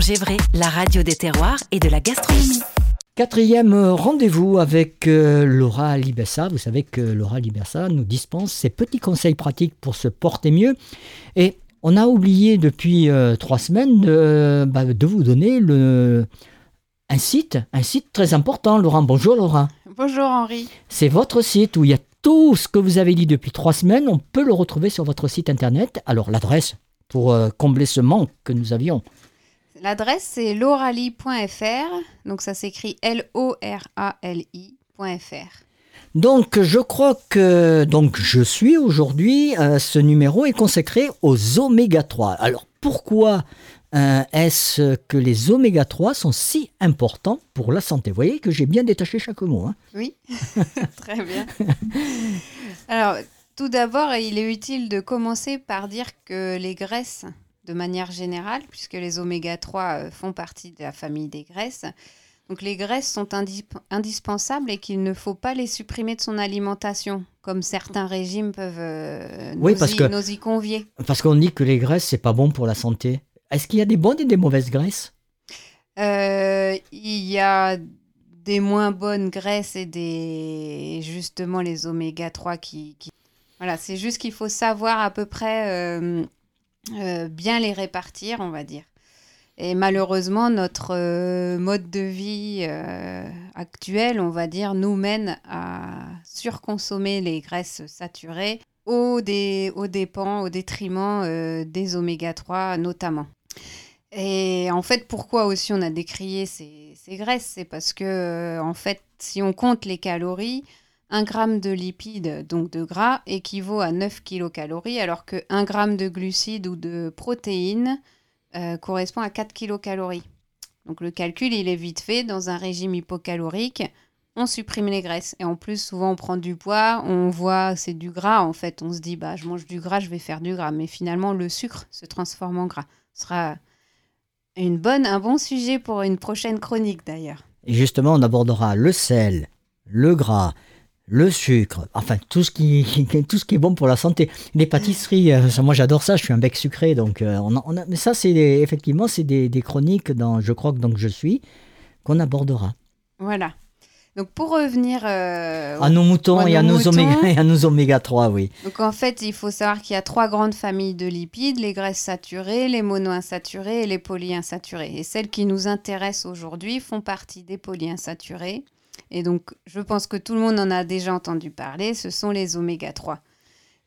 Gévray, la radio des terroirs et de la gastronomie. Quatrième rendez-vous avec euh, Laura Libessa. Vous savez que Laura Libessa nous dispense ses petits conseils pratiques pour se porter mieux. Et on a oublié depuis euh, trois semaines de, bah, de vous donner le, un site, un site très important. Laurent, bonjour Laura. Bonjour Henri. C'est votre site où il y a tout ce que vous avez dit depuis trois semaines. On peut le retrouver sur votre site internet. Alors l'adresse pour euh, combler ce manque que nous avions. L'adresse, c'est lorali.fr. Donc, ça s'écrit L-O-R-A-L-I.fr. Donc, je crois que donc je suis aujourd'hui. Euh, ce numéro est consacré aux oméga 3. Alors, pourquoi euh, est-ce que les oméga 3 sont si importants pour la santé? Vous voyez que j'ai bien détaché chaque mot. Hein oui, très bien. Alors, tout d'abord, il est utile de commencer par dire que les graisses de manière générale, puisque les oméga 3 euh, font partie de la famille des graisses. Donc les graisses sont indispensables et qu'il ne faut pas les supprimer de son alimentation, comme certains régimes peuvent euh, nous, y, y, convier. Parce qu'on dit que les graisses, c'est pas bon pour la santé. Est-ce qu'il y a des bonnes et des mauvaises graisses? Euh, Il y a des moins bonnes graisses et des justement les oméga 3 qui, Voilà, c'est juste qu'il faut savoir à peu près euh, bien les répartir, on va dire. Et malheureusement, notre euh, mode de vie euh, actuel, on va dire, nous mène à surconsommer les graisses saturées au, dé au dépens, au détriment des oméga 3 notamment. Et en fait, pourquoi aussi on a décrié ces, ces graisses? C'est parce que, en fait, si on compte les calories, 1 gramme de lipides, donc de gras, équivaut à 9 kilocalories, alors que 1 gramme de glucides ou de protéines euh, correspond à 4 kilocalories. Donc le calcul, il est vite fait. Dans un régime hypocalorique, on supprime les graisses. Et en plus, souvent, on prend du poids, on voit c'est du gras. En fait, on se dit, bah, je mange du gras, je vais faire du gras. Mais finalement, le sucre se transforme en gras. Ce sera une bonne, un bon sujet pour une prochaine chronique d'ailleurs. Et justement, on abordera le sel, le gras, le sucre, enfin tout ce qui, tout ce qui est bon pour la santé. Les pâtisseries, euh, moi j'adore ça, je suis un bec sucré, donc euh, on, a, mais ça c'est effectivement c'est des, chroniques dans Je crois que donc je suis qu'on abordera. Voilà. Donc pour revenir euh, à nos moutons et à nos, oméga, et à nos oméga 3, oui. Donc en fait, il faut savoir qu'il y a trois grandes familles de lipides, les graisses saturées, les monoinsaturées et les polyinsaturées. Et celles qui nous intéressent aujourd'hui font partie des polyinsaturées. Et donc, je pense que tout le monde en a déjà entendu parler, ce sont les oméga 3.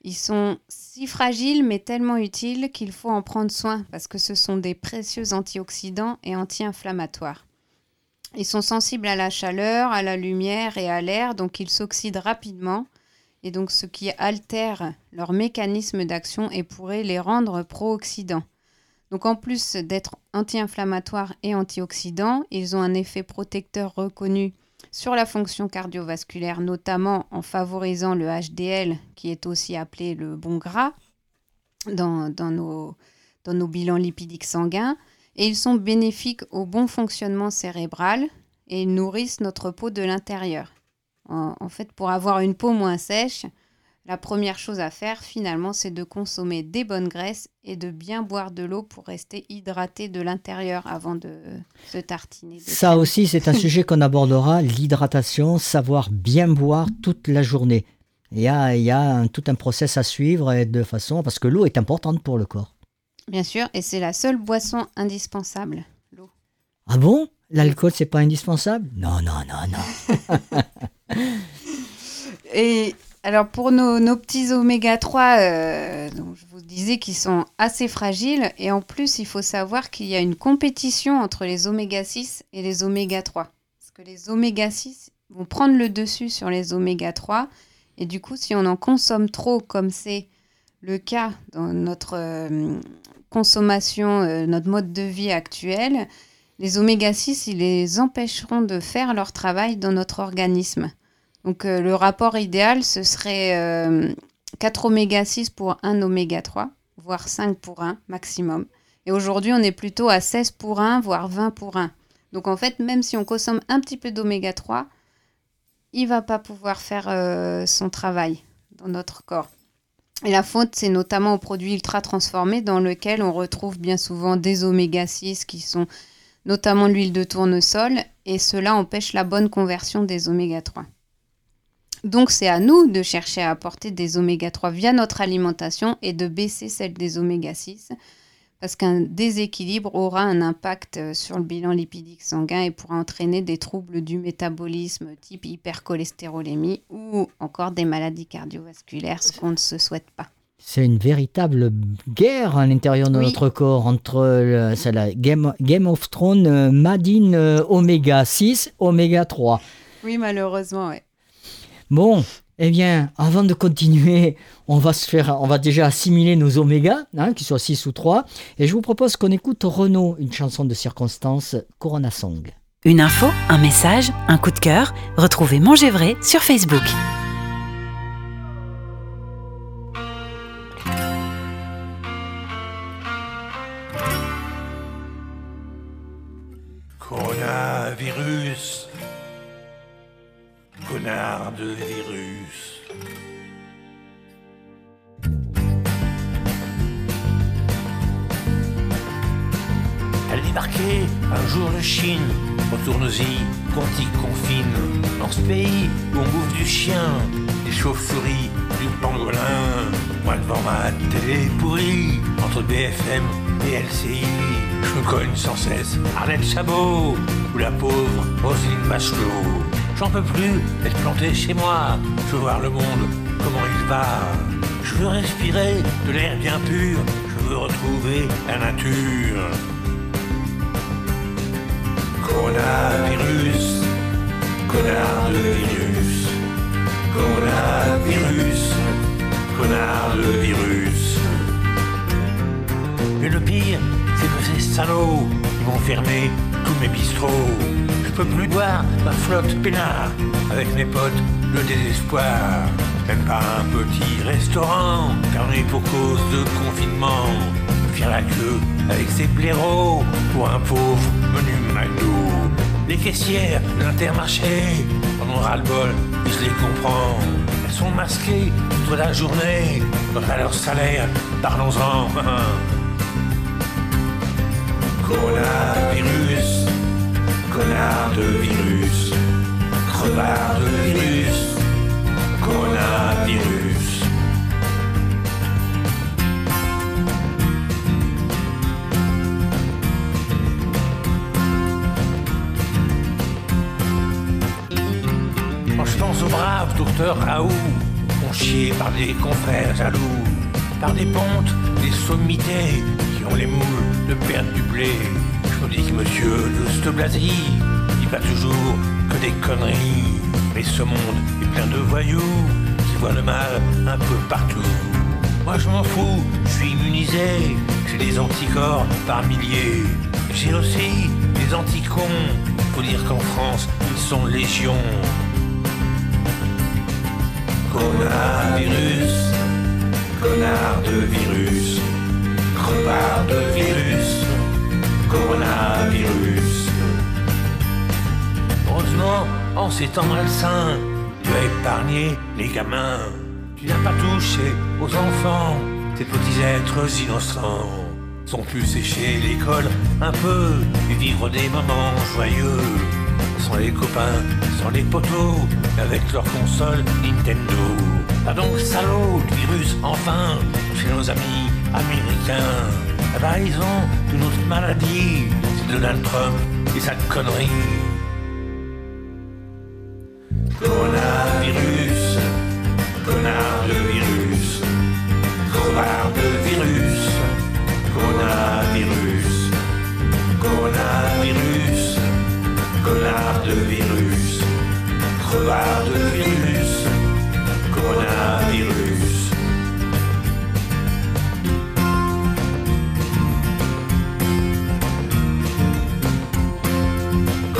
Ils sont si fragiles mais tellement utiles qu'il faut en prendre soin parce que ce sont des précieux antioxydants et anti-inflammatoires. Ils sont sensibles à la chaleur, à la lumière et à l'air, donc ils s'oxydent rapidement et donc ce qui altère leur mécanisme d'action et pourrait les rendre pro-oxydants. Donc en plus d'être anti-inflammatoires et antioxydants, ils ont un effet protecteur reconnu sur la fonction cardiovasculaire, notamment en favorisant le HDL, qui est aussi appelé le bon gras, dans, nos, dans bilans lipidiques sanguins. Et ils sont bénéfiques au bon fonctionnement cérébral et nourrissent notre peau de l'intérieur. en fait, pour avoir une peau moins sèche, la première chose à faire, finalement, c'est de consommer des bonnes graisses et de bien boire de l'eau pour rester hydraté de l'intérieur avant de se tartiner. Ça aussi, c'est un sujet qu'on abordera, l'hydratation, savoir bien boire toute la journée. Il y a, il y a tout un process à suivre et de façon, parce que l'eau est importante pour le corps. Bien sûr, et c'est la seule boisson indispensable, l'eau. Ah bon? L'alcool, c'est pas indispensable? Non, non, non, non. et alors pour nos, petits oméga 3, euh, je vous disais qu'ils sont assez fragiles et en plus il faut savoir qu'il y a une compétition entre les oméga 6 et les oméga 3. Parce que les oméga 6 vont prendre le dessus sur les oméga 3 et du coup si on en consomme trop comme c'est le cas dans notre euh, consommation, euh, notre mode de vie actuel, les oméga 6 ils les empêcheront de faire leur travail dans notre organisme. Donc euh, le rapport idéal, ce serait 4 euh, oméga 6 pour 1 oméga 3, voire 5 pour 1 maximum. Et aujourd'hui, on est plutôt à 16 pour 1, voire 20 pour 1. Donc en fait, même si on consomme un petit peu d'oméga 3, il va pas pouvoir faire euh, son travail dans notre corps. Et la faute, c'est notamment aux produits ultra transformés dans lesquels on retrouve bien souvent des oméga 6 qui sont notamment l'huile de tournesol, et cela empêche la bonne conversion des oméga 3. Donc c'est à nous de chercher à apporter des oméga 3 via notre alimentation et de baisser celle des oméga 6 parce qu'un déséquilibre aura un impact euh, sur le bilan lipidique sanguin et pourra entraîner des troubles du métabolisme type hypercholestérolémie ou encore des maladies cardiovasculaires, ce qu'on ne se souhaite pas. C'est une véritable guerre à l'intérieur de notre corps entre la Game, Game, of Thrones, euh, Madine euh, Oméga 6, Oméga 3. Oui, malheureusement, oui. Bon, eh bien, avant de continuer, on va, se faire, on va déjà assimiler nos omégas, hein, qu'ils soient 6 ou 3. Et je vous propose qu'on écoute Renault, une chanson de circonstance, Corona Song. Une info, un message, un coup de cœur. Retrouvez Manger Vrai sur Facebook. Un jour de Chine, retourne-y, qu'on t'y confine. Dans ce pays où on bouffe du chien, des chauves-souris, du pangolin. Moi devant ma télé pourrie, entre BFM et LCI, je me cogne sans cesse Arlette Chabot ou la pauvre Roselyne Bachelot. J'en peux plus d'être planté chez moi. Je veux voir le monde, comment il va. Je veux respirer de l'air bien pur. Je veux retrouver la nature. Coronavirus, connard de virus. Coronavirus, connard de virus. Mais le pire, c'est que ces salauds, ils vont fermer tous mes bistrots. Je peux plus boire ma flotte peinard avec mes potes, le désespoir. Même pas un petit restaurant, fermé pour cause de confinement. La queue avec ses blaireaux pour un pauvre menu McDo. Les caissières de l'intermarché en ont ras-le-bol, je les comprends. Elles sont masquées toute la journée, à leur salaire, parlons-en. Coronavirus connard de virus, crevard de pense au brave docteur Raoult, chié par des confrères jaloux, par des pontes, des sommités qui ont les moules de perdre du blé dis que monsieur de Stoblasie dit pas toujours que des conneries. Mais ce monde est plein de voyous qui voient le mal un peu partout. Moi je m'en fous, je suis immunisé, j'ai des anticorps par milliers. J'ai aussi des anticons, faut dire qu'en France ils sont légion. Coronavirus, connard de virus, crevard de virus coronavirus. Heureusement, en ces temps malsains, tu as épargné les gamins. Tu n'as pas touché aux enfants, ces petits êtres innocents. Sont plus séchés l'école un peu et vivre des moments joyeux. Sans les copains, sans les poteaux, avec leur console Nintendo. Pas donc salaud virus enfin chez nos amis américains. Ah bah ils ont une autre maladie, c'est Donald Trump et sa connerie. Coronavirus,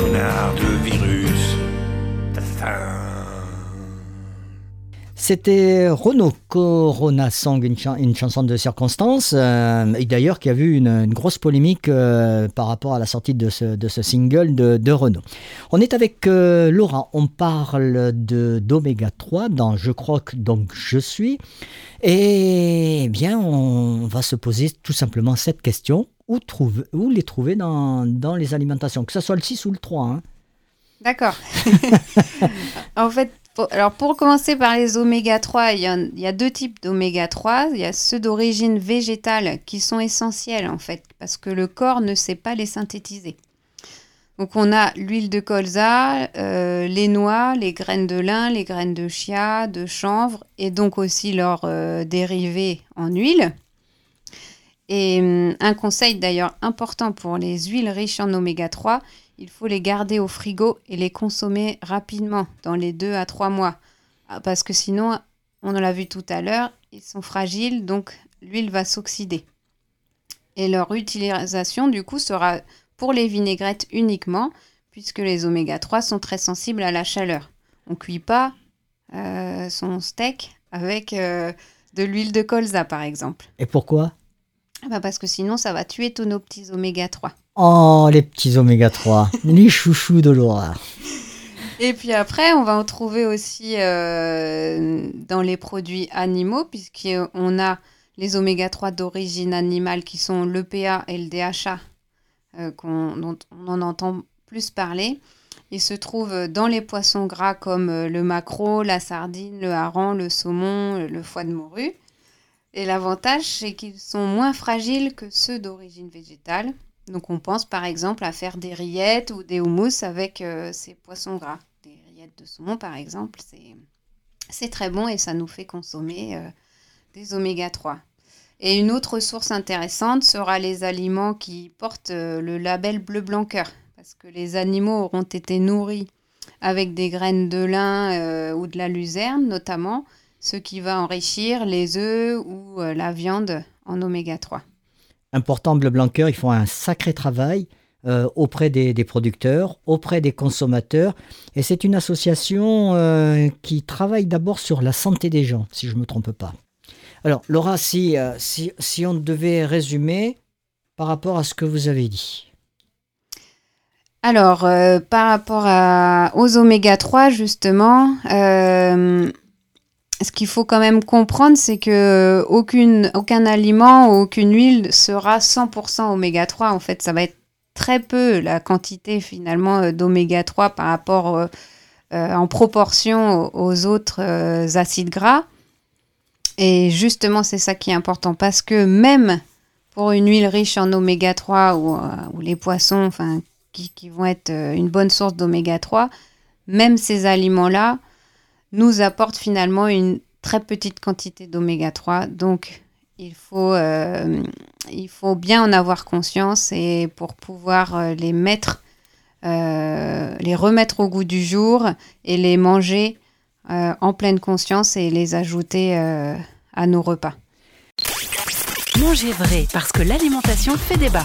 de. C'était Renaud Corona Song, une, chanson de circonstance, euh, et d'ailleurs qui a vu une, grosse polémique euh, par rapport à la sortie de ce, single de, Renaud. On est avec euh, Laura, on parle de d'Oméga 3 dans Je crois que donc je suis, et eh bien on va se poser tout simplement cette question, où, les trouver dans, les alimentations, que ce soit le 6 ou le 3 hein. D'accord. en fait, alors pour commencer par les oméga 3, il y, a, deux types d'oméga 3. Il y a ceux d'origine végétale qui sont essentiels en fait, parce que le corps ne sait pas les synthétiser. Donc on a l'huile de colza, euh, les noix, les graines de lin, les graines de chia, de chanvre, et donc aussi leurs euh, dérivés en huile. Et hum, un conseil d'ailleurs important pour les huiles riches en oméga 3, il faut les garder au frigo et les consommer rapidement, dans les 2 à 3 mois. Ah, parce que sinon, on l'a vu tout à l'heure, ils sont fragiles, donc l'huile va s'oxyder. Et leur utilisation, du coup, sera pour les vinaigrettes uniquement, puisque les oméga 3 sont très sensibles à la chaleur. On ne cuit pas euh, son steak avec euh, de l'huile de colza, par exemple. Et pourquoi? Bah Parce que sinon, ça va tuer tous nos petits oméga 3. Oh, les petits oméga 3, les chouchous de Laura. Et puis après, on va en trouver aussi euh, dans les produits animaux, puisqu'on a les oméga 3 d'origine animale qui sont l'EPA et le DHA, euh, dont on en entend plus parler. Ils se trouvent dans les poissons gras comme euh, le maquereau, la sardine, le hareng, le saumon, le foie de morue. Et l'avantage, c'est qu'ils sont moins fragiles que ceux d'origine végétale. Donc on pense par exemple à faire des rillettes ou des houmous avec euh, ces poissons gras. Des rillettes de saumon par exemple, c'est très bon et ça nous fait consommer euh, des oméga 3. Et une autre source intéressante sera les aliments qui portent euh, le label bleu blanc cœur parce que les animaux auront été nourris avec des graines de lin ou de la luzerne notamment, ce qui va enrichir les œufs ou la viande en oméga 3 important Bleu Blanc Cœur, ils font un sacré travail euh, auprès des, producteurs, auprès des consommateurs. Et c'est une association euh, qui travaille d'abord sur la santé des gens, si je ne me trompe pas. Alors, Laura, si, euh, si, si, on devait résumer par rapport à ce que vous avez dit. Alors, par rapport à, aux oméga 3, justement, ce qu'il faut quand même comprendre, c'est que aucune, aucun aliment aucune huile sera 100% oméga 3. En fait, ça va être très peu la quantité finalement euh, d'oméga 3 par rapport euh, euh, en proportion aux autres acides gras. Et justement, c'est ça qui est important parce que même pour une huile riche en oméga 3 ou, les poissons qui, vont être une bonne source d'oméga 3, même ces aliments-là, nous apporte finalement une très petite quantité d'oméga 3. Donc, il faut, euh, il faut bien en avoir conscience et pour pouvoir euh, les mettre, euh, les remettre au goût du jour et les manger en pleine conscience et les ajouter à nos repas. Manger vrai parce que l'alimentation fait débat.